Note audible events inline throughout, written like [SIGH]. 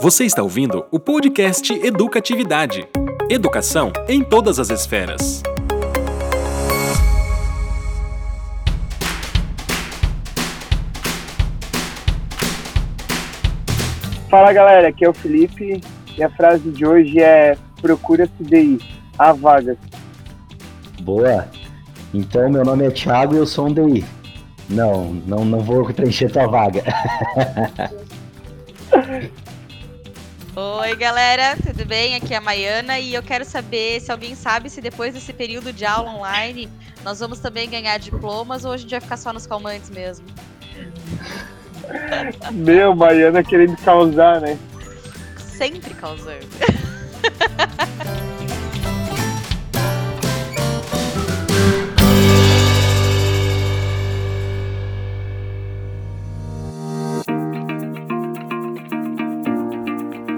Você está ouvindo o podcast Educatividade. Educação em todas as esferas. Fala galera, aqui é o Felipe e a frase de hoje é procura-se DI, a vaga. Boa. Então meu nome é Thiago e eu sou um DI. Não, não, não vou preencher tua vaga. [LAUGHS] Oi, galera, tudo bem? Aqui é a Maiana e eu quero saber se alguém sabe se depois desse período de aula online nós vamos também ganhar diplomas ou a gente vai ficar só nos calmantes mesmo? Meu, Maiana querendo causar, né? Sempre causando. [LAUGHS]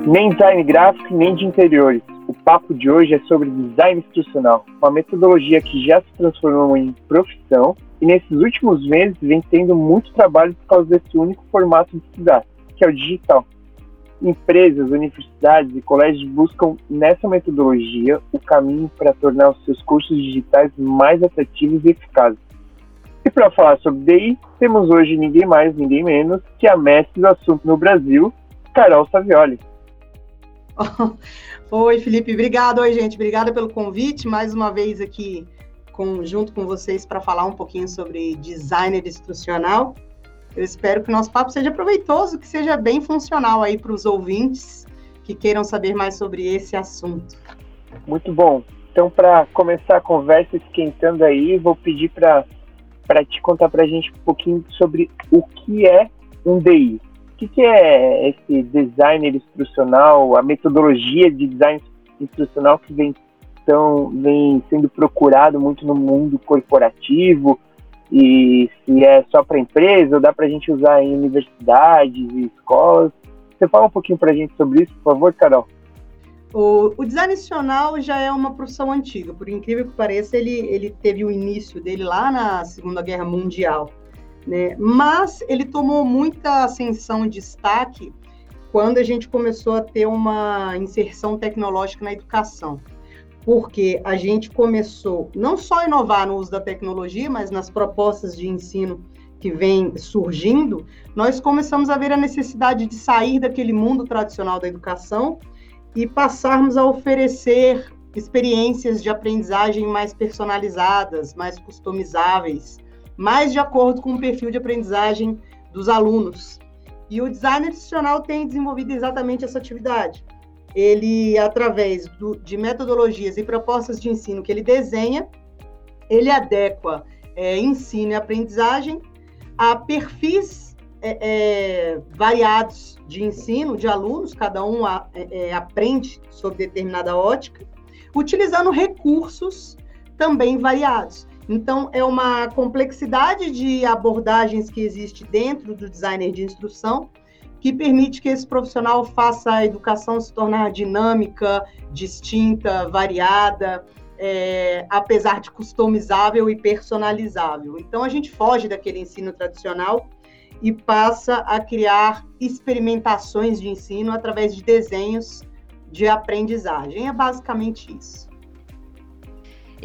Nem design gráfico, nem de interiores. O papo de hoje é sobre design instrucional, uma metodologia que já se transformou em profissão e nesses últimos meses vem tendo muito trabalho por causa desse único formato de estudar, que é o digital. Empresas, universidades e colégios buscam nessa metodologia o caminho para tornar os seus cursos digitais mais atrativos e eficazes. E para falar sobre DI, temos hoje ninguém mais, ninguém menos que a mestre do assunto no Brasil, Carol Savioli. [LAUGHS] Oi, Felipe, obrigado. Oi, gente, obrigada pelo convite. Mais uma vez aqui com, junto com vocês para falar um pouquinho sobre designer instrucional. Eu espero que o nosso papo seja proveitoso, que seja bem funcional aí para os ouvintes que queiram saber mais sobre esse assunto. Muito bom. Então, para começar a conversa esquentando aí, vou pedir para te contar para a gente um pouquinho sobre o que é um DI. O que, que é esse designer instrucional, a metodologia de design instrucional que vem, tão, vem sendo procurado muito no mundo corporativo? E se é só para empresa ou dá para a gente usar em universidades e escolas? Você fala um pouquinho para a gente sobre isso, por favor, Carol? O, o, design institucional já é uma profissão antiga, por incrível que pareça, ele, ele teve o início dele lá na Segunda Guerra Mundial. Né? Mas ele tomou muita ascensão e destaque quando a gente começou a ter uma inserção tecnológica na educação. Porque a gente começou não só a inovar no uso da tecnologia, mas nas propostas de ensino que vem surgindo, nós começamos a ver a necessidade de sair daquele mundo tradicional da educação e passarmos a oferecer experiências de aprendizagem mais personalizadas, mais customizáveis, mais de acordo com o perfil de aprendizagem dos alunos. E o design institucional tem desenvolvido exatamente essa atividade. Ele, através do, de metodologias e propostas de ensino que ele desenha, ele adequa é, ensino e aprendizagem a perfis é, é, variados de ensino de alunos, cada um a, é, é, aprende sobre determinada ótica, utilizando recursos também variados. Então, é uma complexidade de abordagens que existe dentro do designer de instrução que permite que esse profissional faça a educação se tornar dinâmica, distinta, variada, é, apesar de customizável e personalizável. Então, a gente foge daquele ensino tradicional e passa a criar experimentações de ensino através de desenhos de aprendizagem. É basicamente isso.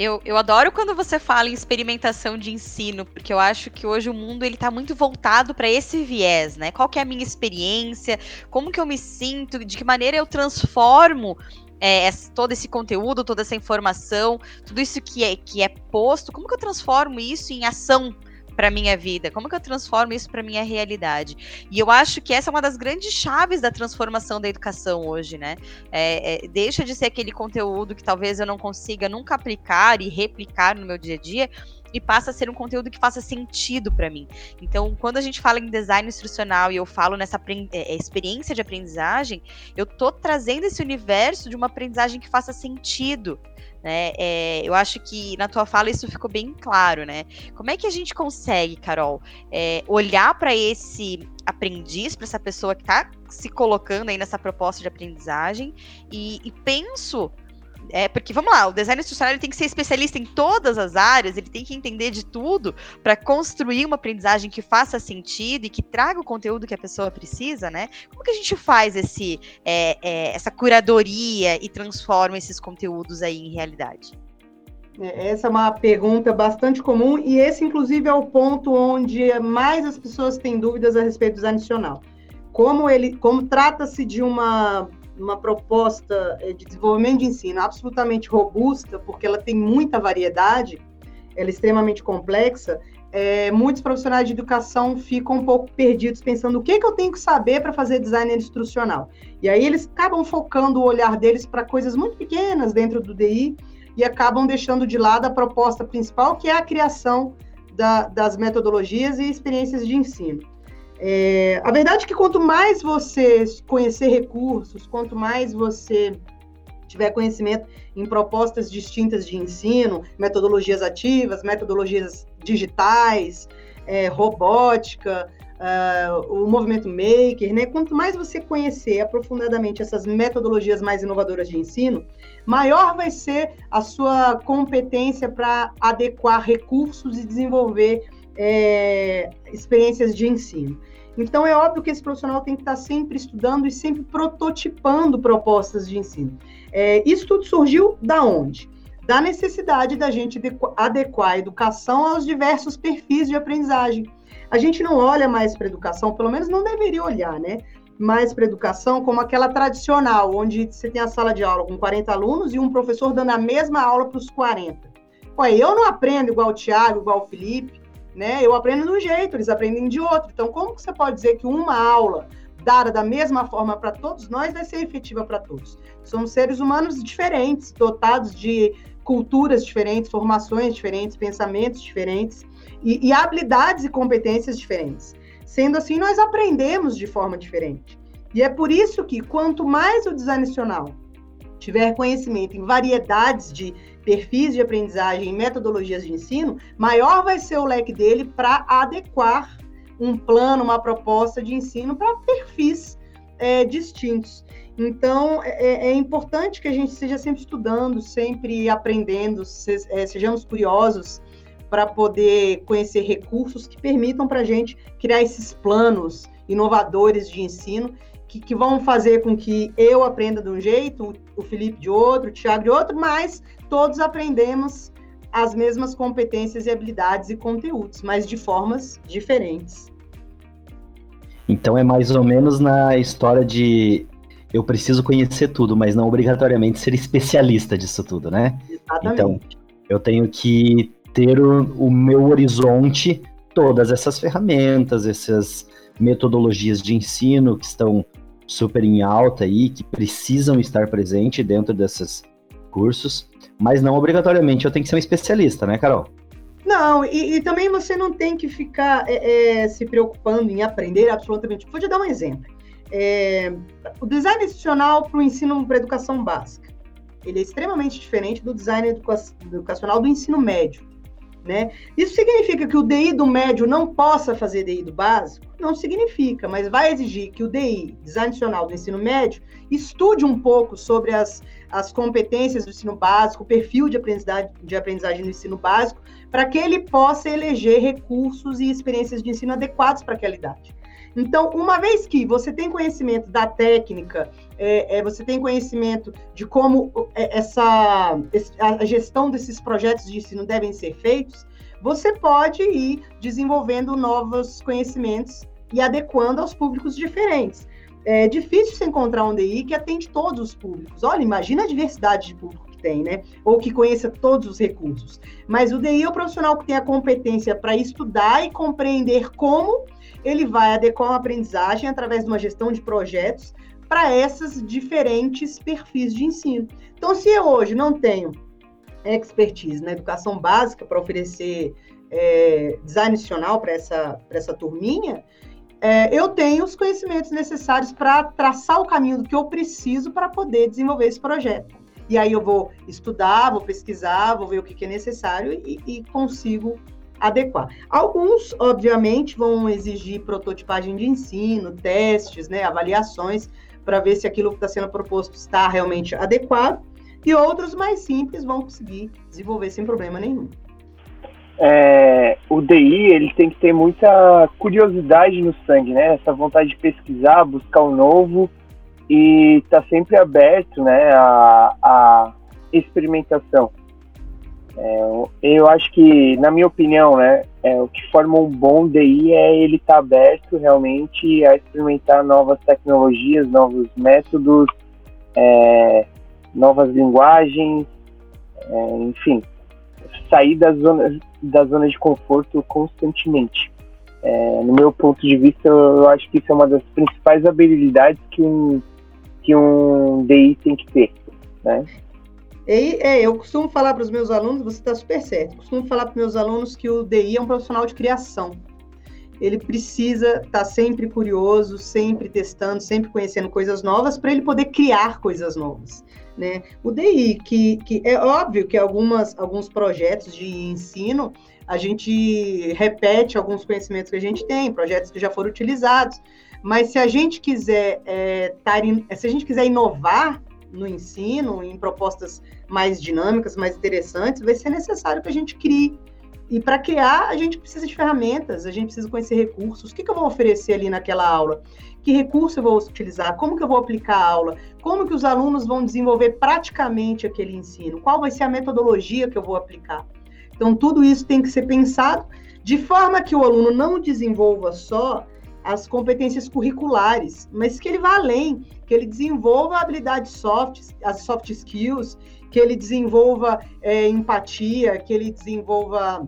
Eu, eu adoro quando você fala em experimentação de ensino, porque eu acho que hoje o mundo ele está muito voltado para esse viés, né? Qual que é a minha experiência? Como que eu me sinto? De que maneira eu transformo é, todo esse conteúdo, toda essa informação, tudo isso que é, que é posto, como que eu transformo isso em ação para minha vida? Como que eu transformo isso para minha realidade? E eu acho que essa é uma das grandes chaves da transformação da educação hoje, né? É, é, deixa de ser aquele conteúdo que talvez eu não consiga nunca aplicar e replicar no meu dia a dia e passa a ser um conteúdo que faça sentido para mim. Então, quando a gente fala em design instrucional e eu falo nessa é, é, experiência de aprendizagem, eu tô trazendo esse universo de uma aprendizagem que faça sentido né? É, eu acho que na tua fala isso ficou bem claro, né? Como é que a gente consegue, Carol, é, olhar para esse aprendiz, para essa pessoa que está se colocando aí nessa proposta de aprendizagem e, e penso É, porque vamos lá, o design institucional tem que ser especialista em todas as áreas, ele tem que entender de tudo para construir uma aprendizagem que faça sentido e que traga o conteúdo que a pessoa precisa, né? Como que a gente faz esse, é, é, essa curadoria e transforma esses conteúdos aí em realidade? É, essa é uma pergunta bastante comum e esse, inclusive, é o ponto onde mais as pessoas têm dúvidas a respeito do design adicional. Como ele, como trata-se de uma uma proposta é, de desenvolvimento de ensino absolutamente robusta, porque ela tem muita variedade, ela é extremamente complexa, é, muitos profissionais de educação ficam um pouco perdidos pensando o que, que eu tenho que saber para fazer design instrucional. E aí eles acabam focando o olhar deles para coisas muito pequenas dentro do DI e acabam deixando de lado a proposta principal, que é a criação da, das metodologias e experiências de ensino. É, a verdade é que quanto mais você conhecer recursos, quanto mais você tiver conhecimento em propostas distintas de ensino, metodologias ativas, metodologias digitais, é, robótica, uh, o movimento maker, né? Quanto mais você conhecer aprofundadamente essas metodologias mais inovadoras de ensino, maior vai ser a sua competência para adequar recursos e desenvolver é, experiências de ensino. Então, é óbvio que esse profissional tem que estar sempre estudando e sempre prototipando propostas de ensino. É, isso tudo surgiu da onde? Da necessidade da gente adequar a educação aos diversos perfis de aprendizagem. A gente não olha mais para a educação, pelo menos não deveria olhar, né? Mais para a educação como aquela tradicional, onde você tem a sala de aula com 40 alunos e um professor dando a mesma aula para os 40. Pô, eu não aprendo igual o Tiago, igual o Felipe, né? Eu aprendo de um jeito, eles aprendem de outro. Então, como que você pode dizer que uma aula dada da mesma forma para todos nós vai ser efetiva para todos? Somos seres humanos diferentes, dotados de culturas diferentes, formações diferentes, pensamentos diferentes e, e habilidades e competências diferentes. Sendo assim, nós aprendemos de forma diferente. E é por isso que quanto mais o design nacional tiver conhecimento em variedades de perfis de aprendizagem e metodologias de ensino, maior vai ser o leque dele para adequar um plano, uma proposta de ensino para perfis é, distintos. Então, é, é, importante que a gente seja sempre estudando, sempre aprendendo, se, é, sejamos curiosos para poder conhecer recursos que permitam para a gente criar esses planos inovadores de ensino que, que, vão fazer com que eu aprenda de um jeito, o Felipe de outro, o Thiago de outro, mas todos aprendemos as mesmas competências e habilidades e conteúdos, mas de formas diferentes. Então é mais ou menos na história de eu preciso conhecer tudo, mas não obrigatoriamente ser especialista disso tudo, né? Exatamente. Então eu tenho que ter o, o meu horizonte, todas essas ferramentas, essas metodologias de ensino que estão super em alta aí, que precisam estar presentes dentro desses cursos, mas não obrigatoriamente eu tenho que ser um especialista, né, Carol? Não, e, e também você não tem que ficar é, é, se preocupando em aprender absolutamente. Vou te dar um exemplo. É, o design institucional para o ensino para educação básica, ele é extremamente diferente do design educa educacional do ensino médio. Né? Isso significa que o DI do médio não possa fazer DI do básico? Não significa, mas vai exigir que o DI, Design do Ensino Médio, estude um pouco sobre as, as competências do ensino básico, o perfil de aprendizagem, de aprendizagem no ensino básico, para que ele possa eleger recursos e experiências de ensino adequados para aquela idade. Então, uma vez que você tem conhecimento da técnica, é, é, você tem conhecimento de como é, essa a gestão desses projetos de ensino devem ser feitos, você pode ir desenvolvendo novos conhecimentos e adequando aos públicos diferentes. É difícil você encontrar um DI que atende todos os públicos. Olha, imagina a diversidade de público que tem, né? Ou que conheça todos os recursos. Mas o DI é o profissional que tem a competência para estudar e compreender como ele vai adequar uma aprendizagem através de uma gestão de projetos para essas diferentes perfis de ensino. Então, se eu hoje não tenho expertise na educação básica para oferecer é, design institucional para essa, essa turminha, é, eu tenho os conhecimentos necessários para traçar o caminho do que eu preciso para poder desenvolver esse projeto. E aí eu vou estudar, vou pesquisar, vou ver o que, que é necessário e, e consigo adequar. Alguns, obviamente, vão exigir prototipagem de ensino, testes, né, avaliações, para ver se aquilo que está sendo proposto está realmente adequado. e outros mais simples vão conseguir desenvolver sem problema nenhum. É, o DI ele tem que ter muita curiosidade no sangue, né? Essa vontade de pesquisar, buscar o um novo e tá sempre aberto, né, a, experimentação. É, eu acho que, na minha opinião, né, é, o que forma um bom DI é ele estar tá aberto realmente a experimentar novas tecnologias, novos métodos, é, novas linguagens, é, enfim, sair da zona, da zona de conforto constantemente. É, no meu ponto de vista, eu acho que isso é uma das principais habilidades que um, que um DI tem que ter, né? E, é, eu costumo falar para os meus alunos, você está super certo, costumo falar para os meus alunos que o DI é um profissional de criação. Ele precisa estar tá sempre curioso, sempre testando, sempre conhecendo coisas novas para ele poder criar coisas novas. Né? O DI, que, que é óbvio que algumas, alguns projetos de ensino a gente repete alguns conhecimentos que a gente tem, projetos que já foram utilizados, mas se a gente quiser é, tar, se a gente quiser inovar no ensino, em propostas mais dinâmicas, mais interessantes, vai ser necessário que a gente crie. E para criar, a gente precisa de ferramentas, a gente precisa conhecer recursos. O que, que eu vou oferecer ali naquela aula? Que recurso eu vou utilizar? Como que eu vou aplicar a aula? Como que os alunos vão desenvolver praticamente aquele ensino? Qual vai ser a metodologia que eu vou aplicar? Então, tudo isso tem que ser pensado de forma que o aluno não desenvolva só as competências curriculares, mas que ele vá além, que ele desenvolva habilidades soft, as soft skills, que ele desenvolva é, empatia, que ele desenvolva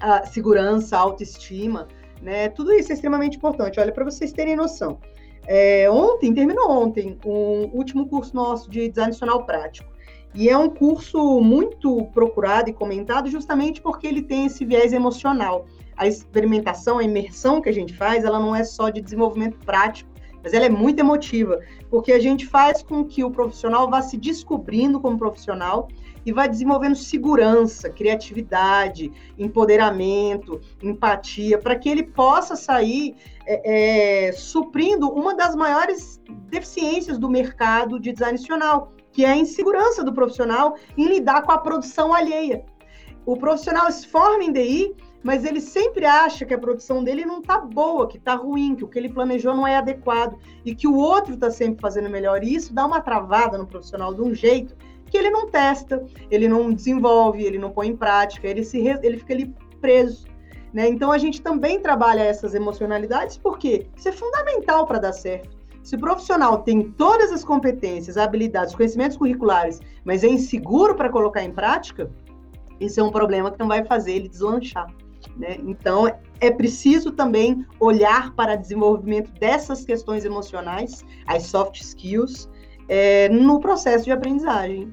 a segurança, autoestima, né? Tudo isso é extremamente importante. Olha, para vocês terem noção. É, ontem, terminou ontem, um último curso nosso de design nacional prático. E é um curso muito procurado e comentado justamente porque ele tem esse viés emocional a experimentação, a imersão que a gente faz, ela não é só de desenvolvimento prático, mas ela é muito emotiva, porque a gente faz com que o profissional vá se descobrindo como profissional e vai desenvolvendo segurança, criatividade, empoderamento, empatia, para que ele possa sair é, é, suprindo uma das maiores deficiências do mercado de design nacional, que é a insegurança do profissional em lidar com a produção alheia. O profissional se forma em DI mas ele sempre acha que a produção dele não está boa, que está ruim, que o que ele planejou não é adequado e que o outro está sempre fazendo melhor. E isso dá uma travada no profissional de um jeito que ele não testa, ele não desenvolve, ele não põe em prática, ele, se, ele fica ali preso. Né? Então a gente também trabalha essas emocionalidades porque isso é fundamental para dar certo. Se o profissional tem todas as competências, habilidades, conhecimentos curriculares, mas é inseguro para colocar em prática, isso é um problema que não vai fazer ele deslanchar. Né? Então, é preciso também olhar para o desenvolvimento dessas questões emocionais, as soft skills, é, no processo de aprendizagem.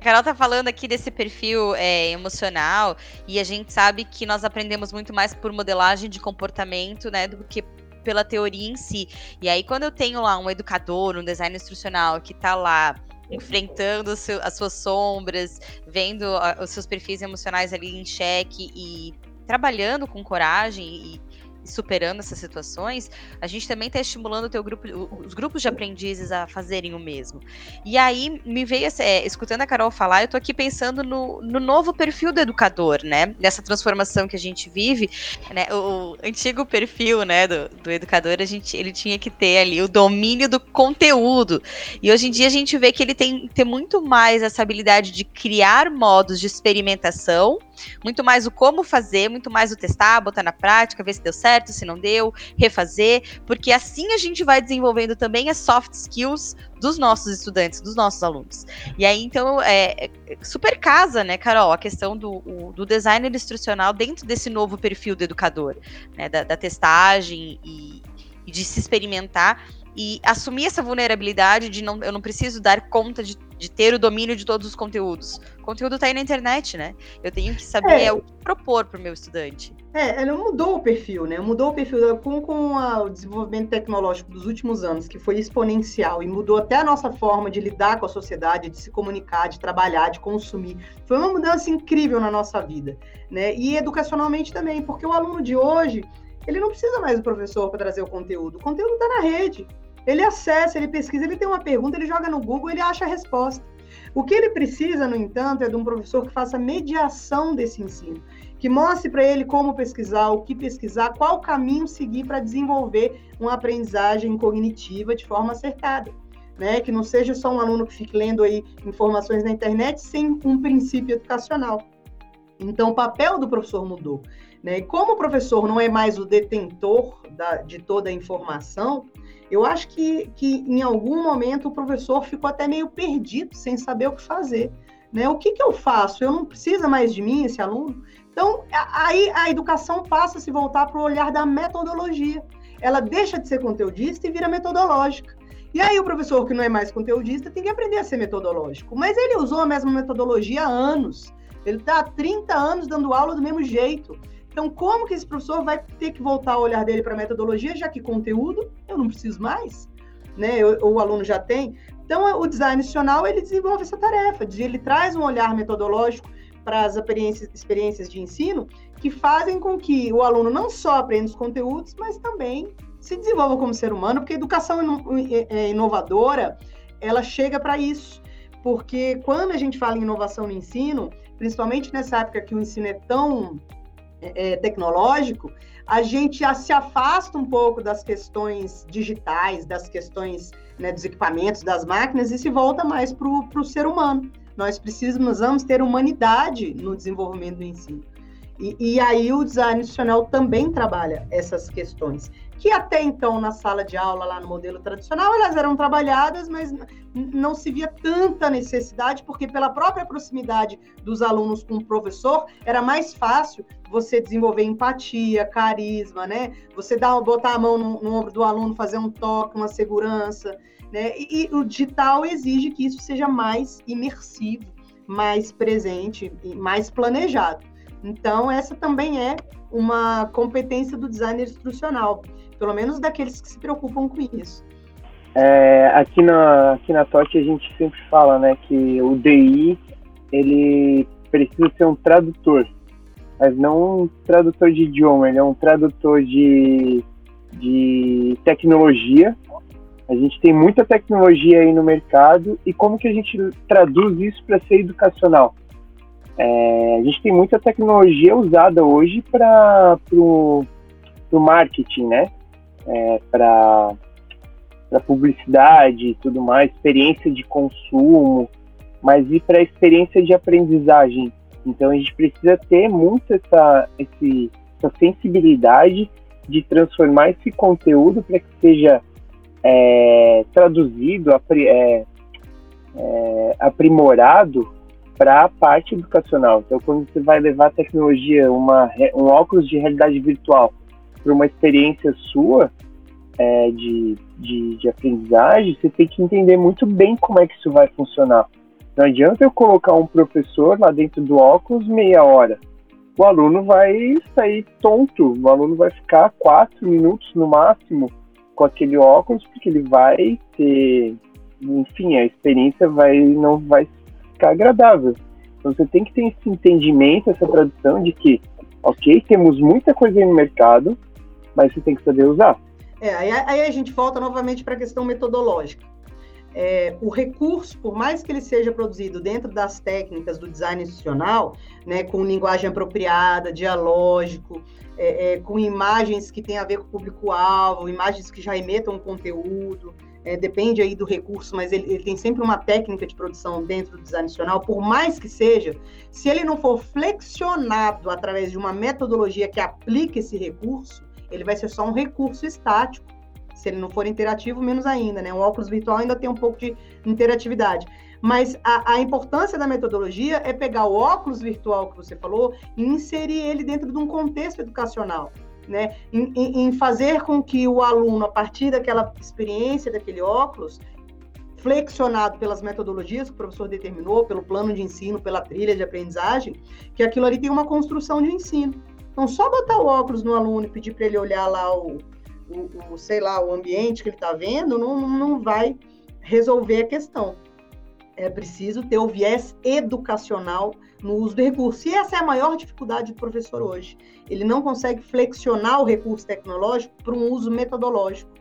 A Carol tá falando aqui desse perfil é, emocional e a gente sabe que nós aprendemos muito mais por modelagem de comportamento, né, do que pela teoria em si. E aí, quando eu tenho lá um educador, um designer instrucional que tá lá enfrentando seu, as suas sombras, vendo a, os seus perfis emocionais ali em xeque e trabalhando com coragem e superando essas situações, a gente também está estimulando o grupo, os grupos de aprendizes a fazerem o mesmo. E aí me veio, é, escutando a Carol falar, eu estou aqui pensando no, no, novo perfil do educador, né? Dessa transformação que a gente vive, né? O, antigo perfil, né, do, do educador, a gente, ele tinha que ter ali o domínio do conteúdo. E hoje em dia a gente vê que ele tem ter muito mais essa habilidade de criar modos de experimentação muito mais o como fazer, muito mais o testar, botar na prática, ver se deu certo, se não deu, refazer, porque assim a gente vai desenvolvendo também as soft skills dos nossos estudantes, dos nossos alunos. E aí, então, é, é super casa, né, Carol, a questão do, o, do designer instrucional dentro desse novo perfil do educador, né, da, da testagem e, e de se experimentar e assumir essa vulnerabilidade de não, eu não preciso dar conta de, de ter o domínio de todos os conteúdos. O conteúdo está aí na internet, né? Eu tenho que saber é. o que propor para o meu estudante. É, ela mudou o perfil, né? Mudou o perfil com, com a, o desenvolvimento tecnológico dos últimos anos, que foi exponencial e mudou até a nossa forma de lidar com a sociedade, de se comunicar, de trabalhar, de consumir. Foi uma mudança incrível na nossa vida, né? E educacionalmente também, porque o aluno de hoje ele não precisa mais do professor para trazer o conteúdo. O conteúdo está na rede. Ele acessa, ele pesquisa, ele tem uma pergunta, ele joga no Google, ele acha a resposta. O que ele precisa, no entanto, é de um professor que faça mediação desse ensino, que mostre para ele como pesquisar, o que pesquisar, qual caminho seguir para desenvolver uma aprendizagem cognitiva de forma acertada. Né, que não seja só um aluno que fique lendo aí informações na internet sem um princípio educacional. Então, o papel do professor mudou. Né? E como o professor não é mais o detentor da, de toda a informação, eu acho que, que em algum momento o professor ficou até meio perdido, sem saber o que fazer. Né? O que, que eu faço? Eu não precisa mais de mim, esse aluno? Então, aí a educação passa a se voltar para o olhar da metodologia. Ela deixa de ser conteudista e vira metodológica. E aí o professor que não é mais conteudista tem que aprender a ser metodológico. Mas ele usou a mesma metodologia há anos. Ele está há 30 anos dando aula do mesmo jeito. Então, como que esse professor vai ter que voltar o olhar dele para a metodologia, já que conteúdo eu não preciso mais, né? Eu, o aluno já tem. Então, o design institucional ele desenvolve essa tarefa, ele traz um olhar metodológico para as experiências, experiências de ensino que fazem com que o aluno não só aprenda os conteúdos, mas também se desenvolva como ser humano, porque a educação é, inovadora ela chega para isso. Porque quando a gente fala em inovação no ensino, principalmente nessa época que o ensino é tão é, tecnológico, a gente já se afasta um pouco das questões digitais, das questões né, dos equipamentos, das máquinas, e se volta mais para o ser humano. Nós precisamos ter humanidade no desenvolvimento do ensino. E, e, aí o design institucional também trabalha essas questões, que até então na sala de aula, lá no modelo tradicional, elas eram trabalhadas, mas não se via tanta necessidade, porque pela própria proximidade dos alunos com o professor, era mais fácil você desenvolver empatia, carisma, né? Você dar, botar a mão no, no ombro do aluno, fazer um toque, uma segurança, né? E, e o digital exige que isso seja mais imersivo, mais presente mais planejado. Então, essa também é uma competência do designer instrucional, pelo menos daqueles que se preocupam com isso. É, aqui na aqui na TOT a gente sempre fala, né, que o DI ele precisa ser um tradutor, mas não um tradutor de idioma, ele é um tradutor de, de tecnologia. A gente tem muita tecnologia aí no mercado e como que a gente traduz isso para ser educacional? É, a gente tem muita tecnologia usada hoje para o marketing, né? É, para publicidade e tudo mais, experiência de consumo, mas e para a experiência de aprendizagem. Então a gente precisa ter muito essa, esse, essa sensibilidade de transformar esse conteúdo para que seja é, traduzido, é, é, aprimorado para a parte educacional. Então, quando você vai levar a tecnologia, uma, um óculos de realidade virtual, para uma experiência sua é, de, de, de aprendizagem, você tem que entender muito bem como é que isso vai funcionar. Não adianta eu colocar um professor lá dentro do óculos meia hora. O aluno vai sair tonto, o aluno vai ficar quatro minutos no máximo com aquele óculos, porque ele vai ter, enfim, a experiência vai não vai ficar agradável. Então você tem que ter esse entendimento, essa tradução de que, ok, temos muita coisa no mercado, mas você tem que saber usar. É, aí, aí a gente volta novamente para a questão metodológica. É, o recurso, por mais que ele seja produzido dentro das técnicas do design institucional, né, com linguagem apropriada, dialógico, é, é, com imagens que têm a ver com o público-alvo, imagens que já emetam conteúdo, é, depende aí do recurso, mas ele, ele, tem sempre uma técnica de produção dentro do design nacional, por mais que seja, se ele não for flexionado através de uma metodologia que aplique esse recurso, ele vai ser só um recurso estático. Se ele não for interativo, menos ainda, né? O óculos virtual ainda tem um pouco de interatividade. Mas a, a, importância da metodologia é pegar o óculos virtual que você falou e inserir ele dentro de um contexto educacional né, em, em, fazer com que o aluno, a partir daquela experiência, daquele óculos, flexionado pelas metodologias que o professor determinou, pelo plano de ensino, pela trilha de aprendizagem, que aquilo ali tem uma construção de ensino. Então, só botar o óculos no aluno e pedir para ele olhar lá o, o, o, sei lá, o ambiente que ele está vendo, não, não vai resolver a questão. É preciso ter o viés educacional no uso do recurso. E essa é a maior dificuldade do professor hoje. Ele não consegue flexionar o recurso tecnológico para um uso metodológico.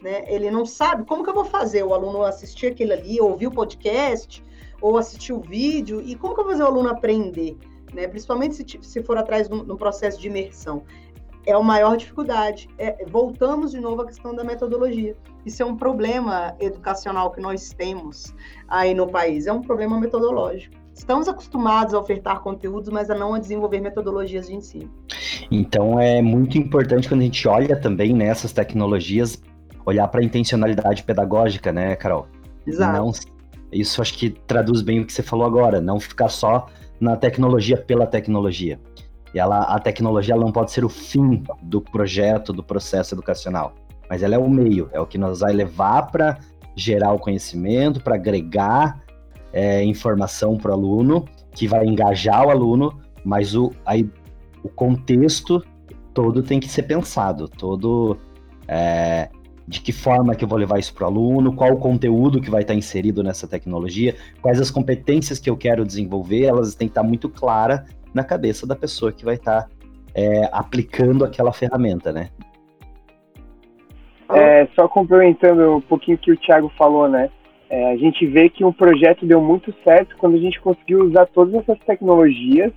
Né? Ele não sabe como que eu vou fazer o aluno assistir aquilo ali, ouvir o podcast, ou assistir o vídeo, e como que eu vou fazer o aluno aprender? Né? Principalmente se, se for atrás de um processo de imersão. É a maior dificuldade. É, voltamos de novo à questão da metodologia. Isso é um problema educacional que nós temos aí no país, é um problema metodológico. Estamos acostumados a ofertar conteúdos, mas a não a desenvolver metodologias de ensino. Então é muito importante quando a gente olha também nessas tecnologias, olhar para a intencionalidade pedagógica, né, Carol? Exato. Não, isso acho que traduz bem o que você falou agora, não ficar só na tecnologia pela tecnologia. E ela, a tecnologia ela não pode ser o fim do projeto, do processo educacional, mas ela é o meio, é o que nos vai levar para gerar o conhecimento, para agregar é, informação para o aluno, que vai engajar o aluno, mas o, aí, o contexto todo tem que ser pensado, todo é, de que forma que eu vou levar isso para o aluno, qual o conteúdo que vai estar inserido nessa tecnologia, quais as competências que eu quero desenvolver, elas têm que estar muito clara na cabeça da pessoa que vai estar é, aplicando aquela ferramenta, né? É, só complementando um pouquinho o que o Thiago falou, né? É, a gente vê que um projeto deu muito certo quando a gente conseguiu usar todas essas tecnologias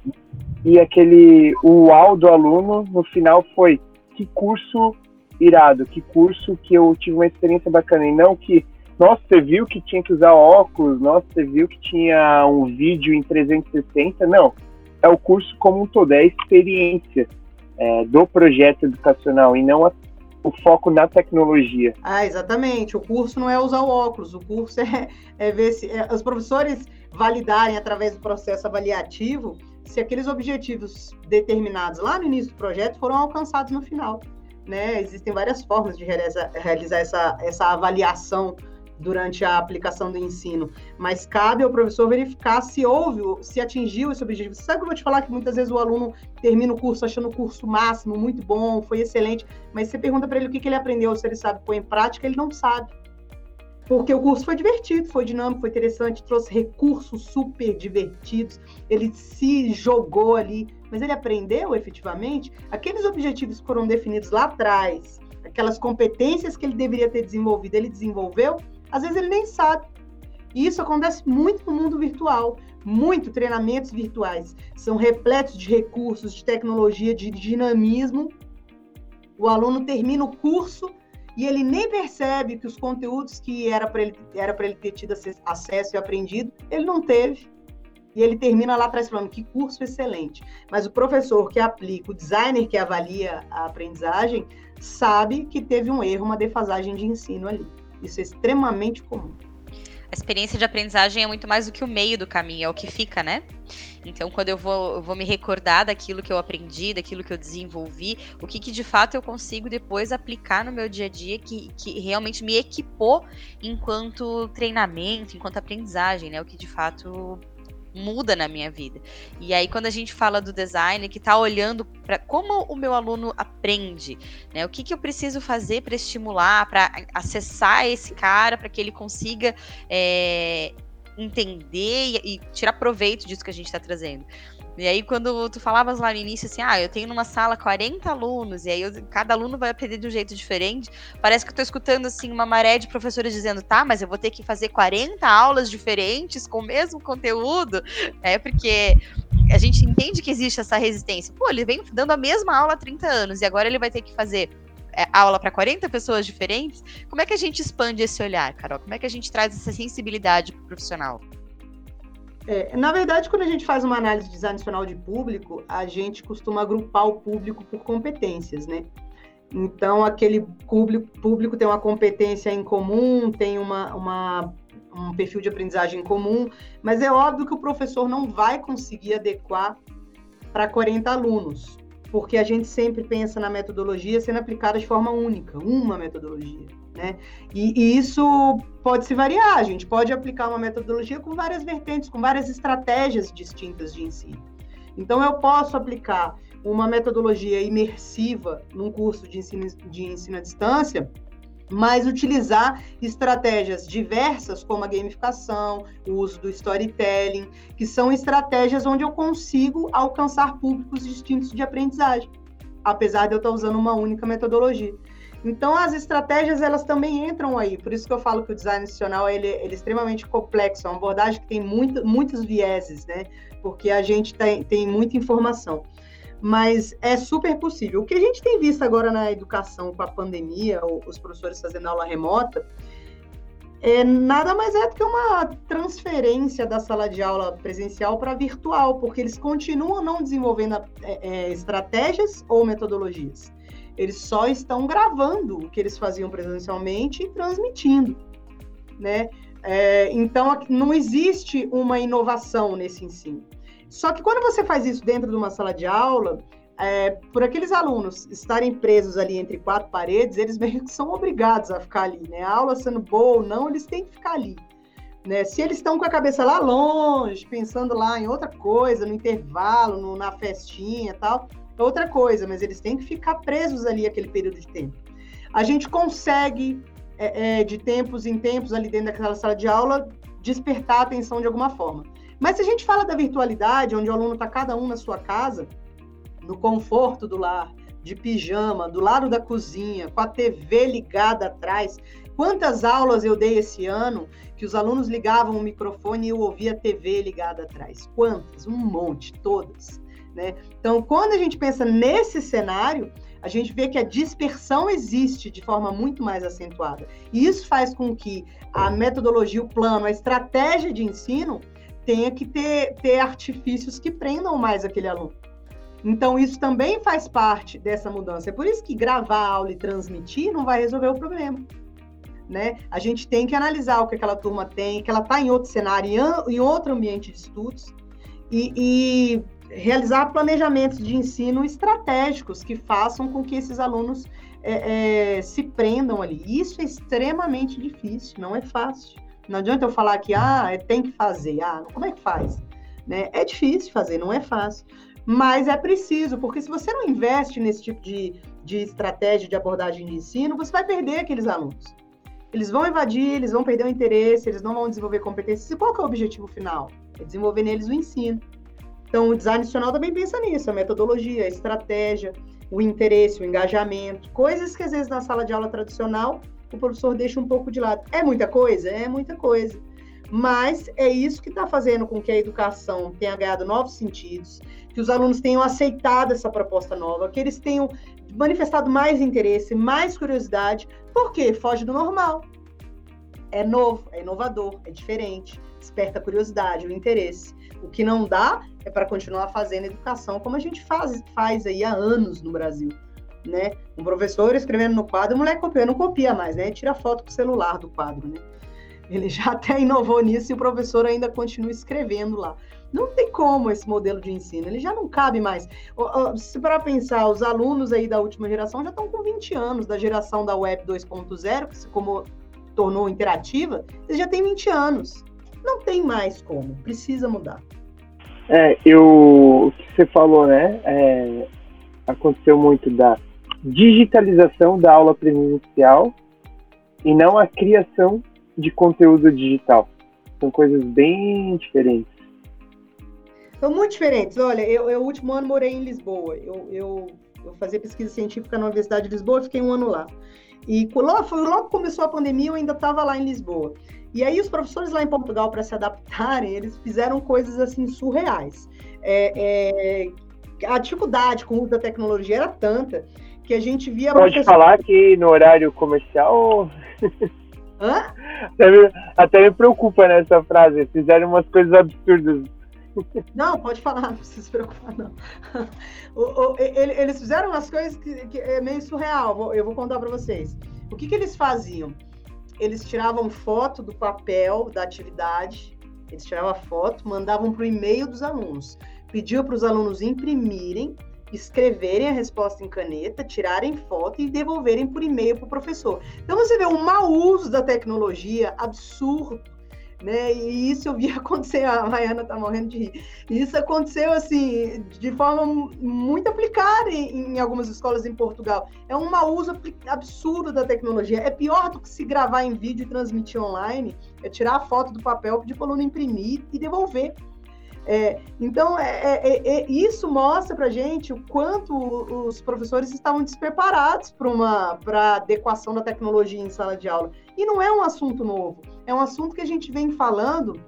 e aquele o uau do aluno no final foi que curso irado, que curso que eu tive uma experiência bacana e não que nossa, você viu que tinha que usar óculos, nossa, você viu que tinha um vídeo em 360, não, é o curso como um todo, é a experiência é, do projeto educacional e não a o foco na tecnologia. Ah, exatamente. O curso não é usar o óculos, o curso [LAUGHS] é, é ver se é, os professores validarem através do processo avaliativo se aqueles objetivos determinados lá no início do projeto foram alcançados no final. Né? Existem várias formas de realizar, essa, essa avaliação durante a aplicação do ensino, mas cabe ao professor verificar se houve, se atingiu esse objetivo. Sabe que eu vou te falar que muitas vezes o aluno termina o curso achando o curso máximo, muito bom, foi excelente, mas você pergunta para ele o que, que ele aprendeu, se ele sabe pôr em prática, ele não sabe. Porque o curso foi divertido, foi dinâmico, foi interessante, trouxe recursos super divertidos, ele se jogou ali, mas ele aprendeu efetivamente aqueles objetivos que foram definidos lá atrás, aquelas competências que ele deveria ter desenvolvido, ele desenvolveu, às vezes ele nem sabe. E isso acontece muito no mundo virtual. Muito treinamentos virtuais são repletos de recursos, de tecnologia, de dinamismo. O aluno termina o curso e ele nem percebe que os conteúdos que era para ele, era ele ter tido acesso e aprendido, ele não teve. E ele termina lá atrás falando que curso excelente. Mas o professor que aplica, o designer que avalia a aprendizagem, sabe que teve um erro, uma defasagem de ensino ali. Isso é extremamente comum. A experiência de aprendizagem é muito mais do que o meio do caminho, é o que fica, né? Então, quando eu vou, eu vou me recordar daquilo que eu aprendi, daquilo que eu desenvolvi, o que, que de fato eu consigo depois aplicar no meu dia a dia que, que realmente me equipou enquanto treinamento, enquanto aprendizagem, né? O que de fato muda na minha vida. E aí, quando a gente fala do design, que está olhando para como o meu aluno aprende, né? O que, que eu preciso fazer para estimular, para acessar esse cara, para que ele consiga é, entender e, e, tirar proveito disso que a gente está trazendo. E aí, quando tu falavas lá no início assim, ah, eu tenho numa sala 40 alunos, e aí eu, cada aluno vai aprender de um jeito diferente, parece que eu tô escutando assim uma maré de professores dizendo, tá, mas eu vou ter que fazer 40 aulas diferentes com o mesmo conteúdo, é porque a gente entende que existe essa resistência. Pô, ele vem dando a mesma aula há 30 anos e agora ele vai ter que fazer é, aula para 40 pessoas diferentes. Como é que a gente expande esse olhar, Carol? Como é que a gente traz essa sensibilidade pro profissional? É, na verdade, quando a gente faz uma análise de design de público, a gente costuma agrupar o público por competências, né? Então, aquele público, público tem uma competência em comum, tem uma, uma, um perfil de aprendizagem comum, mas é óbvio que o professor não vai conseguir adequar para 40 alunos, porque a gente sempre pensa na metodologia sendo aplicada de forma única, uma metodologia. Né? E, e, isso pode se variar, a gente pode aplicar uma metodologia com várias vertentes, com várias estratégias distintas de ensino. Então, eu posso aplicar uma metodologia imersiva num curso de ensino, de ensino à distância, mas utilizar estratégias diversas, como a gamificação, o uso do storytelling, que são estratégias onde eu consigo alcançar públicos distintos de aprendizagem, apesar de eu estar usando uma única metodologia. Então, as estratégias, elas também entram aí. Por isso que eu falo que o design institucional, ele, ele é extremamente complexo. É uma abordagem que tem muito, muitos vieses, né? Porque a gente tem, tem muita informação. Mas é super possível. O que a gente tem visto agora na educação com a pandemia, os professores fazendo aula remota, é nada mais é do que uma transferência da sala de aula presencial para virtual, porque eles continuam não desenvolvendo é, é, estratégias ou metodologias. Eles só estão gravando o que eles faziam presencialmente e transmitindo, né? É, então, não existe uma inovação nesse ensino. Só que quando você faz isso dentro de uma sala de aula, é, por aqueles alunos estarem presos ali entre quatro paredes, eles [LAUGHS] meio que são obrigados a ficar ali, né? A aula sendo boa ou não, eles têm que ficar ali. Né? Se eles estão com a cabeça lá longe, pensando lá em outra coisa, no intervalo, no, na festinha e tal, outra coisa, mas eles têm que ficar presos ali aquele período de tempo. A gente consegue, é, é, de tempos em tempos, ali dentro daquela sala de aula, despertar a atenção de alguma forma. Mas se a gente fala da virtualidade, onde o aluno está cada um na sua casa, no conforto do lar, de pijama, do lado da cozinha, com a TV ligada atrás. Quantas aulas eu dei esse ano que os alunos ligavam o microfone e eu ouvia a TV ligada atrás? Quantas? Um monte, todas. Né? Então, quando a gente pensa nesse cenário, a gente vê que a dispersão existe de forma muito mais acentuada. E isso faz com que a metodologia, o plano, a estratégia de ensino tenha que ter, ter artifícios que prendam mais aquele aluno. Então, isso também faz parte dessa mudança. É por isso que gravar aula e transmitir não vai resolver o problema. Né? A gente tem que analisar o que aquela turma tem, que ela está em outro cenário, em outro ambiente de estudos, e, e realizar planejamentos de ensino estratégicos que façam com que esses alunos é, é, se prendam ali. Isso é extremamente difícil, não é fácil. Não adianta eu falar que ah, é, tem que fazer, ah, como é que faz? Né? É difícil fazer, não é fácil. Mas é preciso, porque se você não investe nesse tipo de, de estratégia de abordagem de ensino, você vai perder aqueles alunos. Eles vão invadir, eles vão perder o interesse, eles não vão desenvolver competências. E qual é o objetivo final? É desenvolver neles o ensino. Então, o design institucional também pensa nisso, a metodologia, a estratégia, o interesse, o engajamento, coisas que às vezes na sala de aula tradicional o professor deixa um pouco de lado. É muita coisa? É muita coisa. Mas é isso que está fazendo com que a educação tenha ganhado novos sentidos, que os alunos tenham aceitado essa proposta nova, que eles tenham manifestado mais interesse, mais curiosidade, porque foge do normal. É novo, é inovador, é diferente, desperta curiosidade, o interesse. O que não dá é para continuar fazendo educação como a gente faz, faz aí há anos no Brasil. Né? Um professor escrevendo no quadro, o moleque copia, não copia mais, né? Tira foto com o celular do quadro, né? Ele já [LAUGHS] até inovou nisso e o professor ainda continua escrevendo lá. Não tem como esse modelo de ensino, ele já não cabe mais. Se para pensar, os alunos aí da última geração já estão com 20 anos, da geração da Web 2.0, que se como tornou interativa, eles já têm 20 anos. Não tem mais como, precisa mudar. É, eu, o que você falou, né? É, aconteceu muito da digitalização da aula presencial e não a criação de conteúdo digital. São coisas bem diferentes. São muito diferentes. Olha, eu, eu último ano morei em Lisboa. Eu, eu, eu fazia pesquisa científica na Universidade de Lisboa, fiquei um ano lá. E logo, foi, logo que começou a pandemia, eu ainda estava lá em Lisboa. E aí os professores lá em Portugal, para se adaptarem, eles fizeram coisas assim surreais. É, é, a dificuldade com o uso da tecnologia era tanta que a gente via... Pode falar que no horário comercial... Hã? Até me, até me preocupa nessa frase. Fizeram umas coisas absurdas não, pode falar, não precisa se preocupar, não. [LAUGHS] O, o, eles fizeram umas coisas que, que é meio surreal, eu vou contar para vocês. O que, que eles faziam? Eles tiravam foto do papel da atividade, eles tiravam a foto, mandavam para o e-mail dos alunos, pediam para os alunos imprimirem, escreverem a resposta em caneta, tirarem foto e devolverem por e-mail para o professor. Então você vê um mau uso da tecnologia absurdo né? E isso eu vi [LAUGHS] acontecer, a Maiana tá morrendo de rir. Isso aconteceu assim, de forma muito aplicada em, em algumas escolas em Portugal. É um mau uso absurdo da tecnologia. É pior do que se gravar em vídeo e transmitir online, é tirar a foto do papel, pedir para o aluno imprimir e devolver. É, então, é, é, é, é isso mostra para gente o quanto os professores estavam despreparados para pra adequação da tecnologia em sala de aula. E não é um assunto novo, é um assunto que a gente vem falando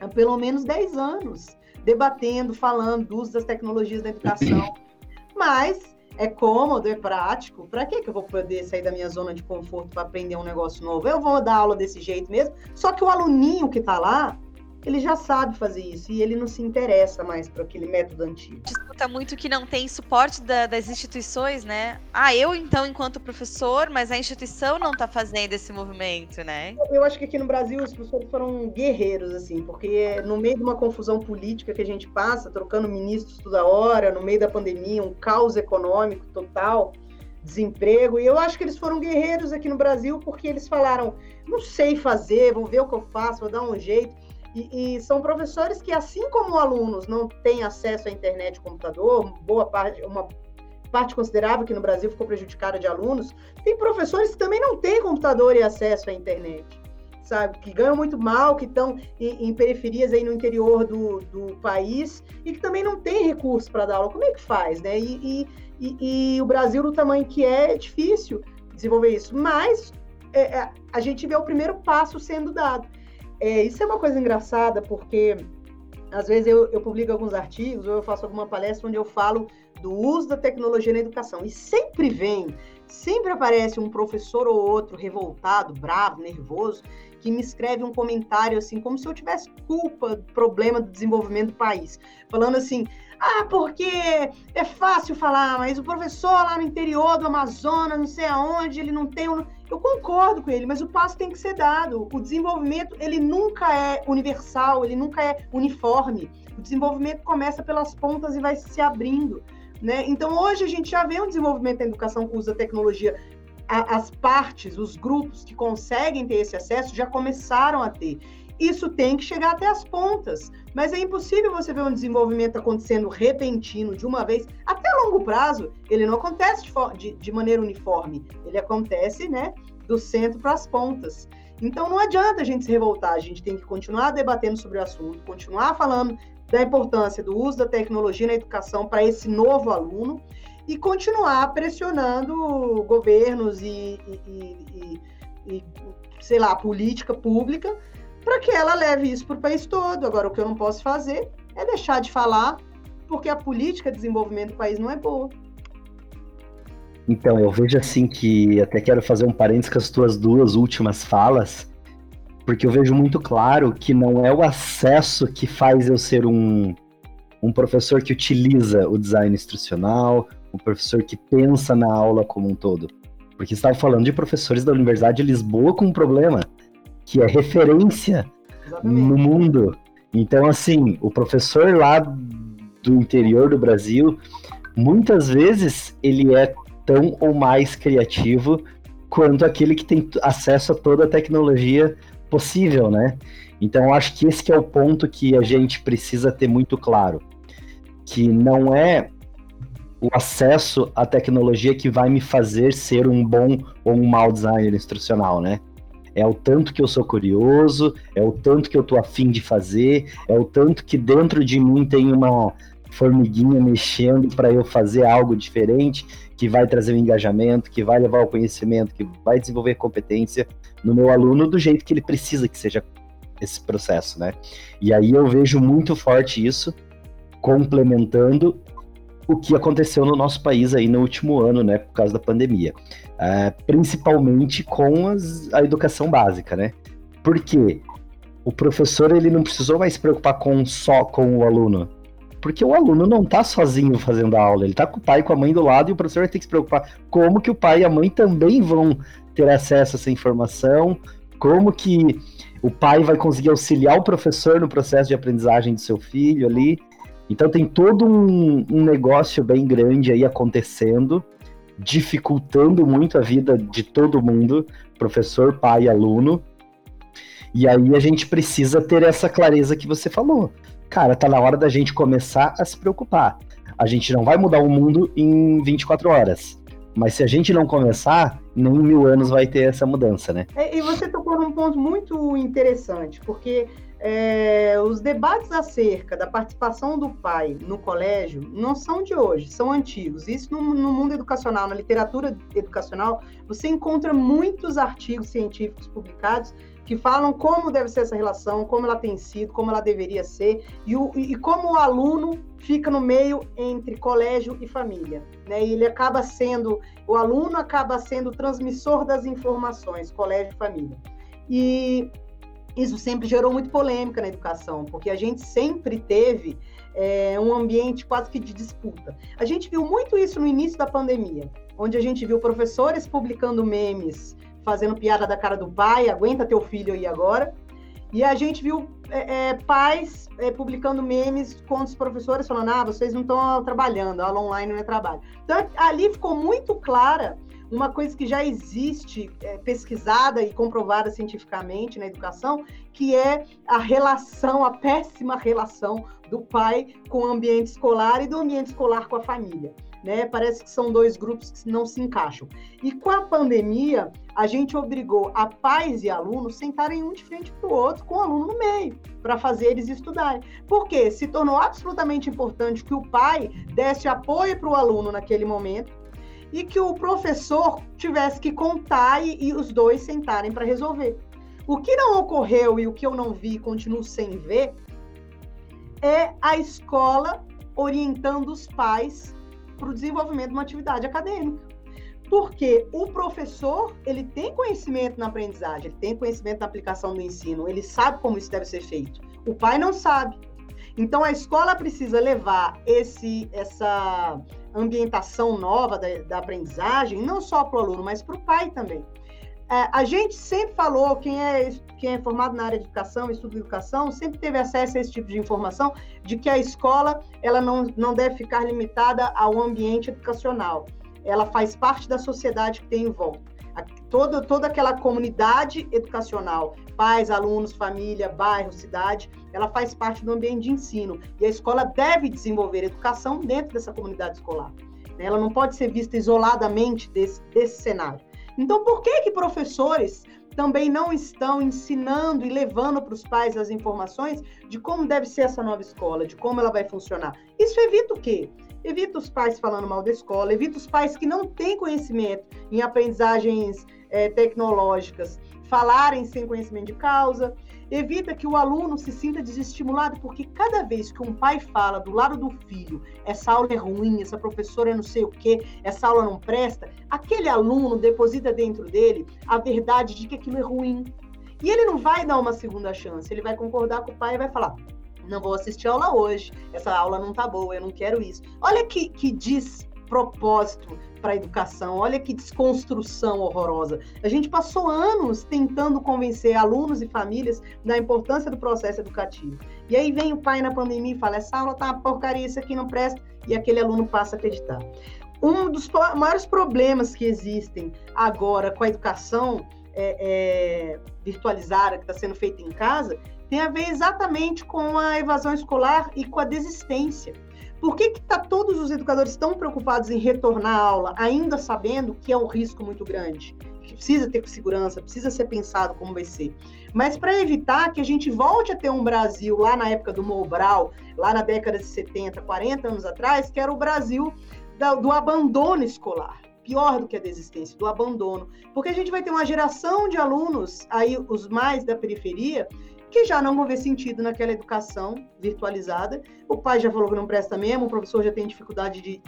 há pelo menos 10 anos, debatendo, falando do uso das tecnologias na educação. [COUGHS] Mas é cômodo, é prático. Para que eu vou poder sair da minha zona de conforto para aprender um negócio novo? Eu vou dar aula desse jeito mesmo. Só que o aluninho que está lá, ele já sabe fazer isso e ele não se interessa mais para aquele método antigo. Disputa muito que não tem suporte da, das instituições, né? Ah, eu então, enquanto professor, mas a instituição não está fazendo esse movimento, né? Eu acho que aqui no Brasil os professores foram guerreiros, assim, porque no meio de uma confusão política que a gente passa, trocando ministros toda hora, no meio da pandemia, um caos econômico total desemprego. E eu acho que eles foram guerreiros aqui no Brasil porque eles falaram: não sei fazer, vou ver o que eu faço, vou dar um jeito. E, e, são professores que, assim como alunos não têm acesso à internet e computador, boa parte, uma parte considerável que no Brasil ficou prejudicada de alunos, tem professores que também não têm computador e acesso à internet, sabe? Que ganham muito mal, que estão em, em, periferias aí no interior do, do país e que também não têm recursos para dar aula. Como é que faz, né? E, e, e, o Brasil, do tamanho que é, é difícil desenvolver isso. Mas é, é a gente vê o primeiro passo sendo dado. É, isso é uma coisa engraçada, porque às vezes eu, eu, publico alguns artigos ou eu faço alguma palestra onde eu falo do uso da tecnologia na educação. E sempre vem, sempre aparece um professor ou outro revoltado, bravo, nervoso, que me escreve um comentário assim, como se eu tivesse culpa do problema do desenvolvimento do país. Falando assim, ah, porque é fácil falar, mas o professor lá no interior do Amazonas, não sei aonde, ele não tem. Um... Eu concordo com ele, mas o passo tem que ser dado. O desenvolvimento, ele nunca é universal, ele nunca é uniforme. O desenvolvimento começa pelas pontas e vai se abrindo. Né? Então, hoje a gente já vê um desenvolvimento da educação que usa tecnologia. as partes, os grupos que conseguem ter esse acesso já começaram a ter. Isso tem que chegar até as pontas. Mas é impossível você ver um desenvolvimento acontecendo repentino de uma vez, até a longo prazo, ele não acontece de, de, maneira uniforme, ele acontece né, do centro para as pontas. Então não adianta a gente se revoltar, a gente tem que continuar debatendo sobre o assunto, continuar falando da importância do uso da tecnologia na educação para esse novo aluno e continuar pressionando governos e, e, e, e sei lá, política pública para que ela leve isso para o país todo. Agora, o que eu não posso fazer é deixar de falar, porque a política de desenvolvimento do país não é boa. Então, eu vejo assim que até quero fazer um parênteses com as tuas duas últimas falas, porque eu vejo muito claro que não é o acesso que faz eu ser um, um professor que utiliza o design instrucional, um professor que pensa na aula como um todo. Porque estava falando de professores da Universidade de Lisboa com um problema que é referência Exatamente. no mundo. Então, assim, o professor lá do interior do Brasil, muitas vezes ele é tão ou mais criativo quanto aquele que tem acesso a toda a tecnologia possível, né? Então, acho que esse que é o ponto que a gente precisa ter muito claro, que não é o acesso à tecnologia que vai me fazer ser um bom ou um mau designer instrucional, né? É o tanto que eu sou curioso, é o tanto que eu tô afim de fazer, é o tanto que dentro de mim tem uma formiguinha mexendo para eu fazer algo diferente, que vai trazer um engajamento, que vai levar o conhecimento, que vai desenvolver competência no meu aluno do jeito que ele precisa que seja esse processo, né? E aí eu vejo muito forte isso complementando o que aconteceu no nosso país aí no último ano, né, por causa da pandemia. Uh, principalmente com as, a educação básica, né? Porque o professor ele não precisou mais se preocupar com só com o aluno, porque o aluno não está sozinho fazendo a aula, ele está com o pai e com a mãe do lado e o professor ter que se preocupar como que o pai e a mãe também vão ter acesso a essa informação, como que o pai vai conseguir auxiliar o professor no processo de aprendizagem do seu filho ali. Então tem todo um, um negócio bem grande aí acontecendo, dificultando muito a vida de todo mundo, professor, pai, aluno. E aí a gente precisa ter essa clareza que você falou. Cara, tá na hora da gente começar a se preocupar. A gente não vai mudar o mundo em 24 horas, Mas se a gente não começar, nem em mil anos vai ter essa mudança, né? É, e você tocou num ponto muito interessante, porque é, os debates acerca da participação do pai no colégio não são de hoje, são antigos. Isso no, no, mundo educacional, na literatura educacional, você encontra muitos artigos científicos publicados que falam como deve ser essa relação, como ela tem sido, como ela deveria ser, e, o, e como o aluno fica no meio entre colégio e família. Né? E ele acaba sendo, o aluno acaba sendo o transmissor das informações, colégio e família. E isso sempre gerou muito polêmica na educação, porque a gente sempre teve é, um ambiente quase que de disputa. A gente viu muito isso no início da pandemia, onde a gente viu professores publicando memes fazendo piada da cara do pai, aguenta teu filho aí agora. E a gente viu é, é, pais é, publicando memes com os professores falando: ah, vocês não estão trabalhando, aula online não é trabalho. Então, ali ficou muito clara uma coisa que já existe é, pesquisada e comprovada cientificamente na educação, que é a relação, a péssima relação do pai com o ambiente escolar e do ambiente escolar com a família né? Parece que são dois grupos que não se encaixam. E com a pandemia, a gente obrigou a pais e alunos sentarem um de frente para o outro, com o aluno no meio, para fazer eles estudarem. Porque se tornou absolutamente importante que o pai desse apoio para o aluno naquele momento e que o professor tivesse que contar e, e os dois sentarem para resolver. O que não ocorreu e o que eu não vi, continuo sem ver, é a escola orientando os pais para o desenvolvimento de uma atividade acadêmica. Porque o professor, ele tem conhecimento na aprendizagem, ele tem conhecimento na aplicação do ensino, ele sabe como isso deve ser feito. O pai não sabe. Então a escola precisa levar esse essa ambientação nova da, da aprendizagem, não só para o aluno, mas para o pai também. É, a gente sempre falou, quem é, quem é formado na área de educação, estudo de educação, sempre teve acesso a esse tipo de informação, de que a escola ela não, não deve ficar limitada ao ambiente educacional. Ela faz parte da sociedade que tem em volta. Toda, toda aquela comunidade educacional, pais, alunos, família, bairro, cidade, ela faz parte do ambiente de ensino. E a escola deve desenvolver educação dentro dessa comunidade escolar. Ela não pode ser vista isoladamente desse, desse cenário. Então, por que que professores também não estão ensinando e levando para os pais as informações de como deve ser essa nova escola, de como ela vai funcionar? Isso evita o quê? Evita os pais falando mal da escola, evita os pais que não têm conhecimento em aprendizagens é, tecnológicas falarem sem conhecimento de causa, evita que o aluno se sinta desestimulado, porque cada vez que um pai fala do lado do filho, essa aula é ruim, essa professora é não sei o quê, essa aula não presta, aquele aluno deposita dentro dele a verdade de que aquilo é ruim. E ele não vai dar uma segunda chance, ele vai concordar com o pai e vai falar: não vou assistir aula hoje, essa aula não tá boa, eu não quero isso. Olha que, que despropósito para a educação. Olha que desconstrução horrorosa. A gente passou anos tentando convencer alunos e famílias da importância do processo educativo. E aí vem o pai na pandemia e fala: essa aula tá uma porcaria, isso aqui não presta, e aquele aluno passa a acreditar. Um dos maiores problemas que existem agora com a educação é, é, virtualizada que está sendo feita em casa tem a ver exatamente com a evasão escolar e com a desistência. Por que, que tá, todos os educadores tão preocupados em retornar à aula, ainda sabendo que é um risco muito grande? Que precisa ter segurança, precisa ser pensado como vai ser. Mas para evitar que a gente volte a ter um Brasil lá na época do Mobral, lá na década de 70, 40 anos atrás, que era o Brasil do abandono escolar pior do que a desistência, do abandono. Porque a gente vai ter uma geração de alunos, aí os mais da periferia, que já não vão ver sentido naquela educação virtualizada. O pai já falou que não presta mesmo, o professor já tem dificuldade de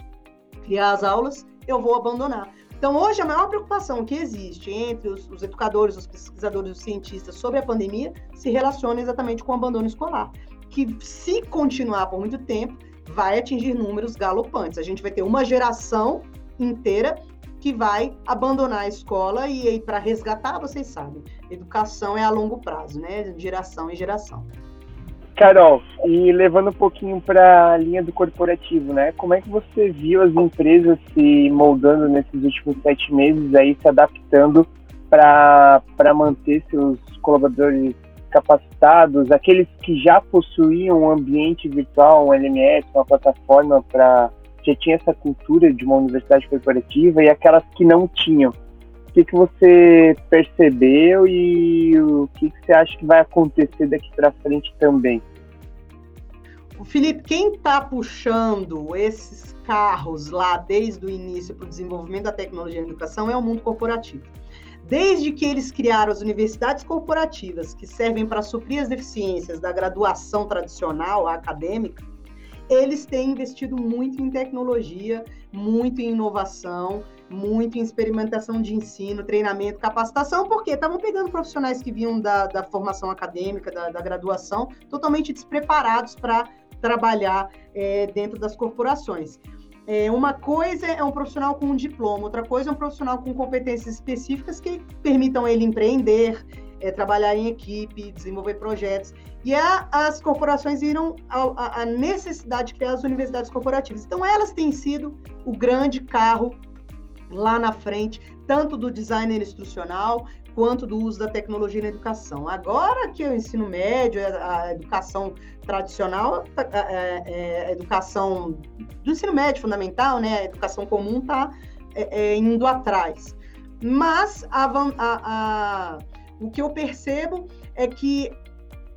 criar as aulas, eu vou abandonar. Então, hoje, a maior preocupação que existe entre os, os educadores, os pesquisadores, os cientistas sobre a pandemia se relaciona exatamente com o abandono escolar, que, se continuar por muito tempo, vai atingir números galopantes. A gente vai ter uma geração inteira que vai abandonar a escola e aí para resgatar, vocês sabem, educação é a longo prazo, né? De geração em geração. Carol, e levando um pouquinho para a linha do corporativo, né? Como é que você viu as empresas se moldando nesses últimos sete meses aí, se adaptando para manter seus colaboradores capacitados, aqueles que já possuíam um ambiente virtual, um LMS, uma plataforma para já tinha essa cultura de uma universidade corporativa e aquelas que não tinham. O que, que você percebeu e o que, que você acha que vai acontecer daqui para frente também? Felipe, quem está puxando esses carros lá desde o início para o desenvolvimento da tecnologia na educação é o mundo corporativo. Desde que eles criaram as universidades corporativas, que servem para suprir as deficiências da graduação tradicional acadêmica, eles têm investido muito em tecnologia, muito em inovação, muito em experimentação de ensino, treinamento, capacitação, porque estavam pegando profissionais que vinham da, da formação acadêmica, da, da graduação, totalmente despreparados para trabalhar é, dentro das corporações. É, uma coisa é um profissional com um diploma, outra coisa é um profissional com competências específicas que permitam ele empreender, é, trabalhar em equipe, desenvolver projetos. E a, as corporações viram a, a, necessidade de criar as universidades corporativas. Então, elas têm sido o grande carro lá na frente, tanto do designer instrucional quanto do uso da tecnologia na educação. Agora que o ensino médio, a educação tradicional, a, é, é, a educação do ensino médio fundamental, né, a educação comum está é, é, indo atrás. Mas a, a, o que eu percebo é que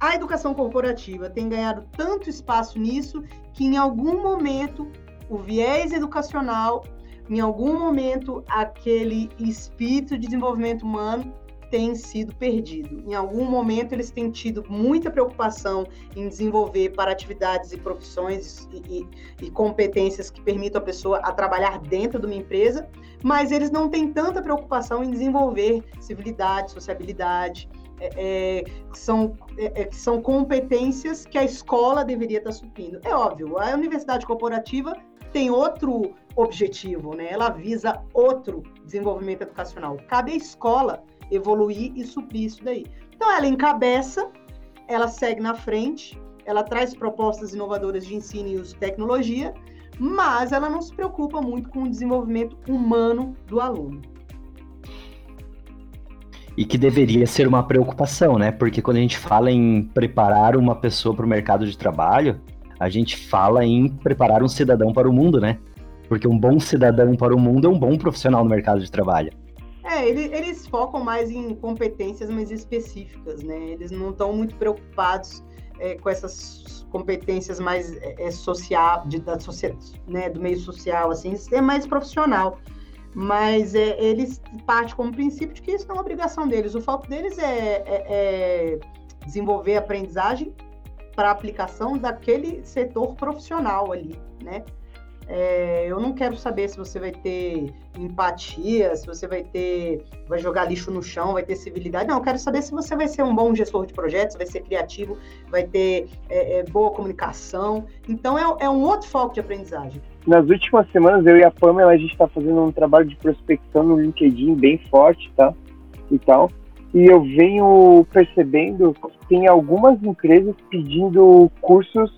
a educação corporativa tem ganhado tanto espaço nisso que em algum momento o viés educacional, em algum momento aquele espírito de desenvolvimento humano tem sido perdido. Em algum momento, eles têm tido muita preocupação em desenvolver para atividades e profissões e, e, e, competências que permitam a pessoa a trabalhar dentro de uma empresa, mas eles não têm tanta preocupação em desenvolver civilidade, sociabilidade, é, é, são, é, é são competências que a escola deveria estar suprindo. É óbvio, a universidade corporativa tem outro objetivo, né? ela visa outro desenvolvimento educacional. Cabe à escola evoluir e suprir isso daí. Então, ela encabeça, ela segue na frente, ela traz propostas inovadoras de ensino e uso de tecnologia, mas ela não se preocupa muito com o desenvolvimento humano do aluno. E que deveria ser uma preocupação, né? Porque quando a gente fala em preparar uma pessoa para o mercado de trabalho, a gente fala em preparar um cidadão para o mundo, né? Porque um bom cidadão para o mundo é um bom profissional no mercado de trabalho. É, eles, eles focam mais em competências mais específicas, né? Eles não estão muito preocupados é, com essas competências mais é, é social, de, da né, do meio social, assim, é mais profissional. Mas é, eles partem como princípio de que isso não é obrigação deles. O foco deles é, é, é desenvolver aprendizagem para aplicação daquele setor profissional ali, né? É, eu não quero saber se você vai ter empatia, se você vai ter, vai jogar lixo no chão, vai ter civilidade. Não, eu quero saber se você vai ser um bom gestor de projetos, vai ser criativo, vai ter é, é, boa comunicação. Então é, é, um outro foco de aprendizagem. Nas últimas semanas, eu e a Pamela, a gente está fazendo um trabalho de prospecção no LinkedIn bem forte, tá? E tal. E eu venho percebendo que tem algumas empresas pedindo cursos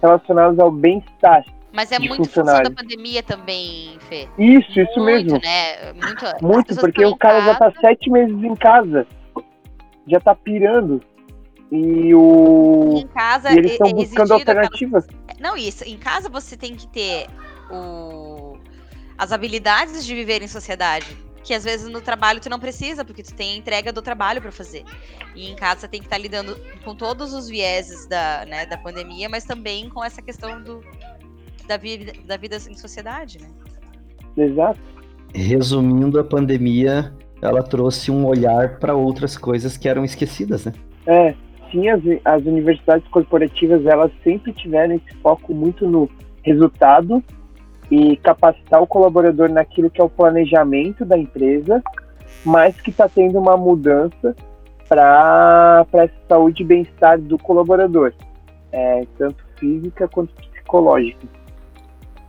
relacionados ao bem-estar mas é muito função da pandemia também, Fê. Isso, muito, isso mesmo. Né? Muito, muito porque o cara já tá sete meses em casa. Já tá pirando. E o. Em casa, e eles estão buscando alternativas. Não, isso. Em casa você tem que ter o... as habilidades de viver em sociedade que às vezes no trabalho tu não precisa, porque tu tem a entrega do trabalho para fazer. E em casa você tem que estar tá lidando com todos os vieses da, né, da pandemia, mas também com essa questão do, da vida, da vida em sociedade, né? Exato. Resumindo, a pandemia ela trouxe um olhar para outras coisas que eram esquecidas, né? É, sim, as, as universidades corporativas elas sempre tiveram esse foco muito no resultado e capacitar o colaborador naquilo que é o planejamento da empresa, mas que está tendo uma mudança para a saúde e bem-estar do colaborador, é, tanto física quanto psicológica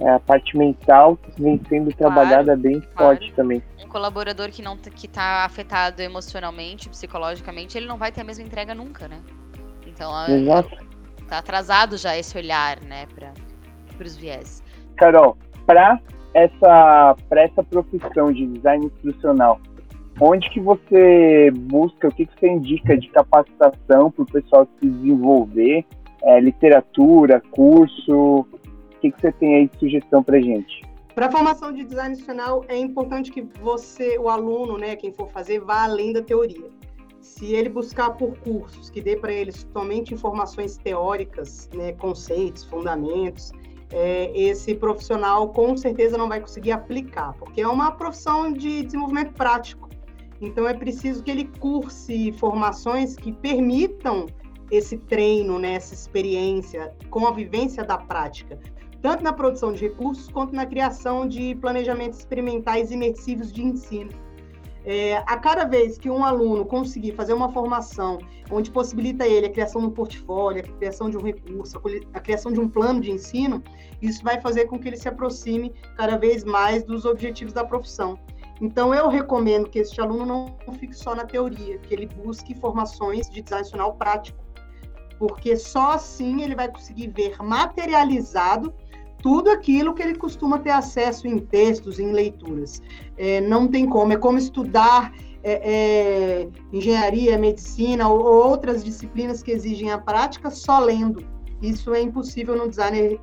é, a parte mental vem sendo trabalhada claro, bem claro. forte também. Um colaborador que não que está afetado emocionalmente, psicologicamente, ele não vai ter a mesma entrega nunca, né? Então, Exato. tá atrasado já esse olhar, né, para os viés. Carol, para essa essa profissão de design instrucional, onde que você busca, o que, que você indica de capacitação para o pessoal se desenvolver? É, literatura, curso, que, que você tem aí de sugestão para gente? Para a formação de design institucional, é importante que você, o aluno, né, quem for fazer, vá além da teoria. Se ele buscar por cursos que dê para ele somente informações teóricas, né, conceitos, fundamentos, é, esse profissional com certeza não vai conseguir aplicar, porque é uma profissão de desenvolvimento prático. Então é preciso que ele curse formações que permitam esse treino, né, essa experiência com a vivência da prática tanto na produção de recursos quanto na criação de planejamentos experimentais imersivos de ensino. É, a cada vez que um aluno conseguir fazer uma formação onde possibilita ele a criação de um portfólio, a criação de um recurso, a criação de um plano de ensino, isso vai fazer com que ele se aproxime cada vez mais dos objetivos da profissão. Então, eu recomendo que este aluno não fique só na teoria, que ele busque formações de design nacional prático, porque só assim ele vai conseguir ver materializado tudo aquilo que ele costuma ter acesso em textos, em leituras. É, não tem como, é como estudar é, é, engenharia, medicina ou, ou, outras disciplinas que exigem a prática só lendo. Isso é impossível no design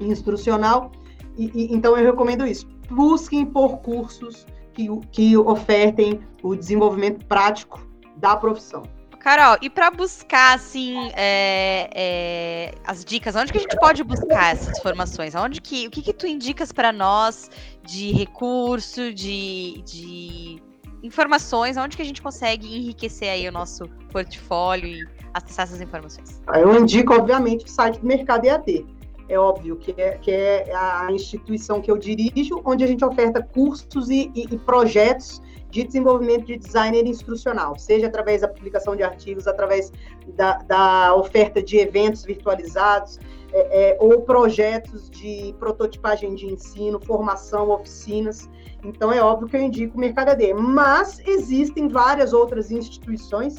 instrucional, e, e, então eu recomendo isso. Busquem por cursos que, que ofertem o desenvolvimento prático da profissão. Carol, e para buscar, assim, é, é, as dicas, onde que a gente pode buscar essas informações? Onde que, o que, que tu indicas para nós de recurso, de, de informações? Onde que a gente consegue enriquecer aí o nosso portfólio e acessar essas informações? Eu indico, obviamente, o site do Mercado EAD. É óbvio que é, que é a instituição que eu dirijo, onde a gente oferta cursos e, e, e projetos de desenvolvimento de designer instrucional, seja através da publicação de artigos, através da, da oferta de eventos virtualizados, é, é, ou projetos de prototipagem de ensino, formação, oficinas. Então, é óbvio que eu indico o Mercado AD. Mas existem várias outras instituições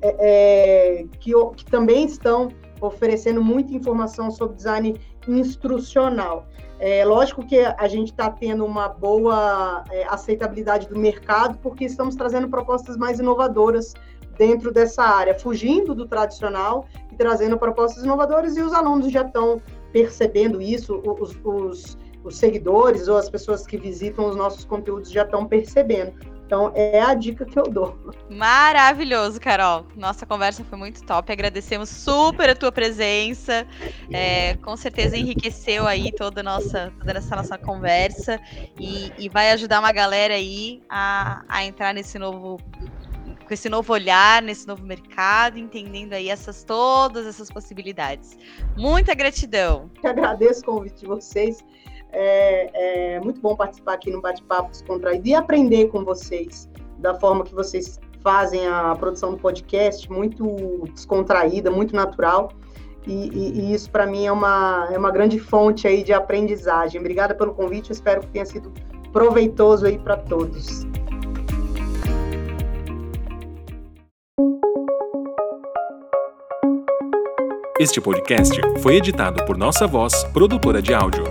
é, é, que, que também estão oferecendo muita informação sobre design instrucional. É lógico que a gente está tendo uma boa é, aceitabilidade do mercado, porque estamos trazendo propostas mais inovadoras dentro dessa área, fugindo do tradicional e trazendo propostas inovadoras, e os alunos já estão percebendo isso, os, os, os seguidores ou as pessoas que visitam os nossos conteúdos já estão percebendo. Então, é a dica que eu dou. Maravilhoso, Carol. Nossa conversa foi muito top. Agradecemos super a tua presença. É, com certeza enriqueceu aí toda, nossa, toda essa nossa conversa e, e vai ajudar uma galera aí a, a entrar nesse novo com esse novo olhar, nesse novo mercado, entendendo aí essas todas essas possibilidades. Muita gratidão. Eu agradeço o convite de vocês. É, é muito bom participar aqui no Bate-Papo Descontraído e aprender com vocês da forma que vocês fazem a produção do podcast, muito descontraída, muito natural. E, e, e isso para mim é uma, é uma grande fonte aí de aprendizagem. Obrigada pelo convite, eu espero que tenha sido proveitoso aí para todos. Este podcast foi editado por Nossa Voz, produtora de áudio.